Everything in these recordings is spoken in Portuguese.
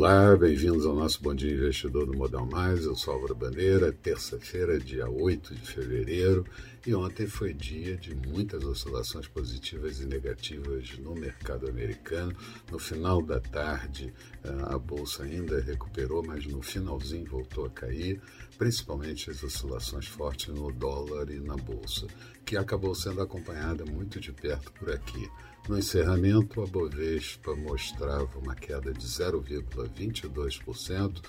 Olá, bem-vindos ao nosso Bom Dia Investidor do Modal Mais. Eu sou Álvaro Bandeira, terça-feira, dia 8 de fevereiro, e ontem foi dia de muitas oscilações positivas e negativas no mercado americano. No final da tarde, a bolsa ainda recuperou, mas no finalzinho voltou a cair, principalmente as oscilações fortes no dólar e na bolsa, que acabou sendo acompanhada muito de perto por aqui. No encerramento, a Bovespa mostrava uma queda de 0,22%,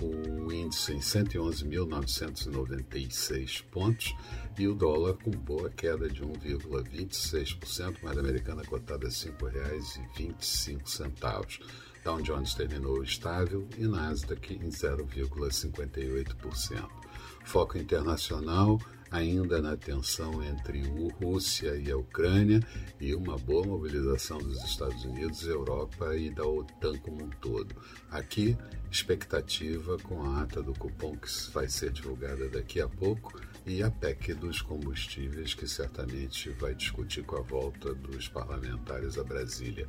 o índice em 111.996 pontos e o dólar com boa queda de 1,26%, moeda americana cotada a R$ 5,25. Dow Jones terminou estável e Nasdaq em 0,58%. Foco internacional, ainda na tensão entre a Rússia e a Ucrânia e uma boa mobilização dos Estados Unidos, Europa e da OTAN como um todo. Aqui, expectativa com a ata do cupom que vai ser divulgada daqui a pouco e a PEC dos combustíveis que certamente vai discutir com a volta dos parlamentares a Brasília.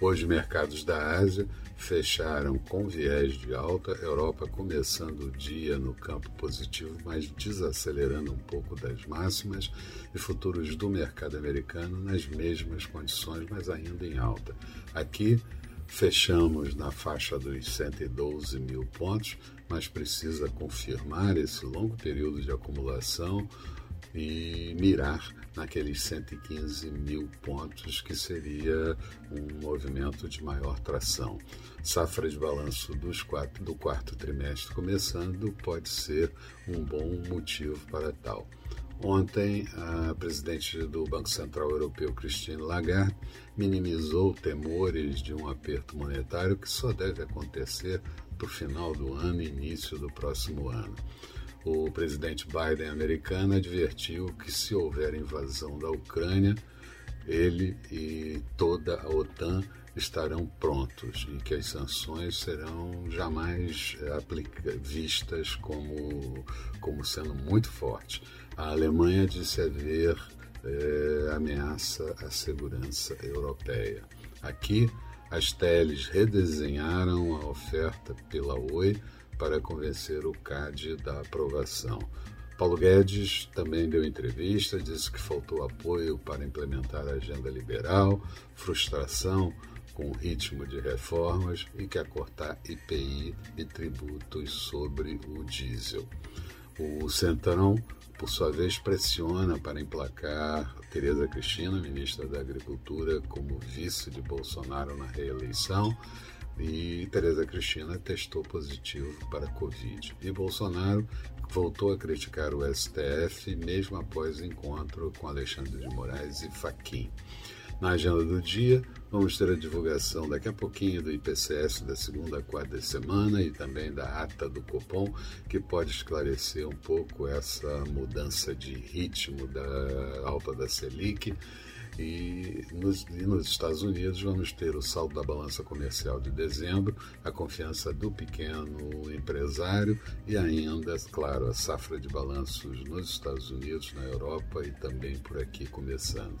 Hoje, mercados da Ásia fecharam com viés de alta, Europa começando o dia no campo positivo, mas desacelerando um pouco das máximas, e futuros do mercado americano nas mesmas condições, mas ainda em alta. Aqui, fechamos na faixa dos 112 mil pontos, mas precisa confirmar esse longo período de acumulação e mirar naqueles 115 mil pontos, que seria um movimento de maior tração. Safra de balanço dos quatro, do quarto trimestre começando pode ser um bom motivo para tal. Ontem, a presidente do Banco Central Europeu, Christine Lagarde, minimizou temores de um aperto monetário que só deve acontecer para o final do ano e início do próximo ano o presidente Biden americano advertiu que se houver invasão da Ucrânia, ele e toda a OTAN estarão prontos e que as sanções serão jamais eh, vistas como, como sendo muito fortes. A Alemanha disse haver é, ameaça à segurança europeia. Aqui, as teles redesenharam a oferta pela Oi para convencer o CAD da aprovação. Paulo Guedes também deu entrevista, disse que faltou apoio para implementar a agenda liberal, frustração com o ritmo de reformas e quer cortar IPI e tributos sobre o diesel. O Centrão, por sua vez, pressiona para emplacar Tereza Cristina, ministra da Agricultura, como vice de Bolsonaro na reeleição e Tereza Cristina testou positivo para Covid. E Bolsonaro voltou a criticar o STF mesmo após o encontro com Alexandre de Moraes e Faquim. Na agenda do dia, vamos ter a divulgação daqui a pouquinho do IPCS da segunda a quarta semana e também da ata do Copom, que pode esclarecer um pouco essa mudança de ritmo da alta da Selic e nos, e nos, Estados Unidos vamos ter o saldo da balança comercial de dezembro, a confiança do pequeno empresário e ainda, claro, a safra de balanços nos Estados Unidos, na Europa e também por aqui começando.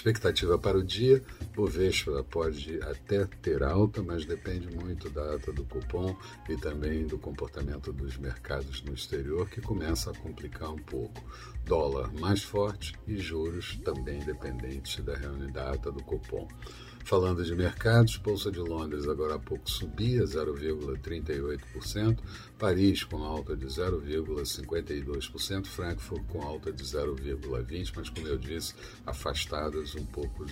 Expectativa para o dia, o Vespa pode até ter alta, mas depende muito da ata do cupom e também do comportamento dos mercados no exterior, que começa a complicar um pouco. Dólar mais forte e juros também dependentes da reunião da ata do cupom. Falando de mercados, Bolsa de Londres agora há pouco subia 0,38%, Paris com alta de 0,52%, Frankfurt com alta de 0,20%, mas como eu disse, afastadas um pouco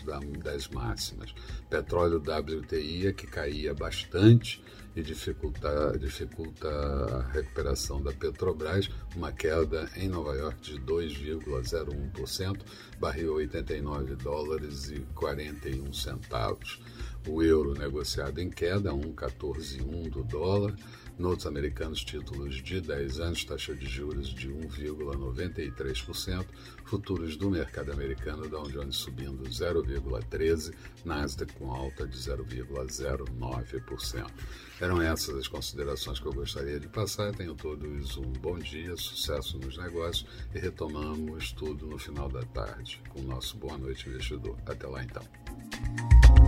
das máximas. Petróleo WTI que caía bastante e dificulta, dificulta a recuperação da Petrobras, uma queda em Nova York de 2,01%, barril 89 dólares e 41 centavos. O euro negociado em queda, 1,141 do dólar. Notes americanos, títulos de 10 anos, taxa de juros de 1,93%. Futuros do mercado americano, Dow Jones subindo 0,13%, Nasdaq com alta de 0,09%. Eram essas as considerações que eu gostaria de passar. Tenham todos um bom dia, sucesso nos negócios e retomamos tudo no final da tarde com o nosso Boa Noite Investidor. Até lá então.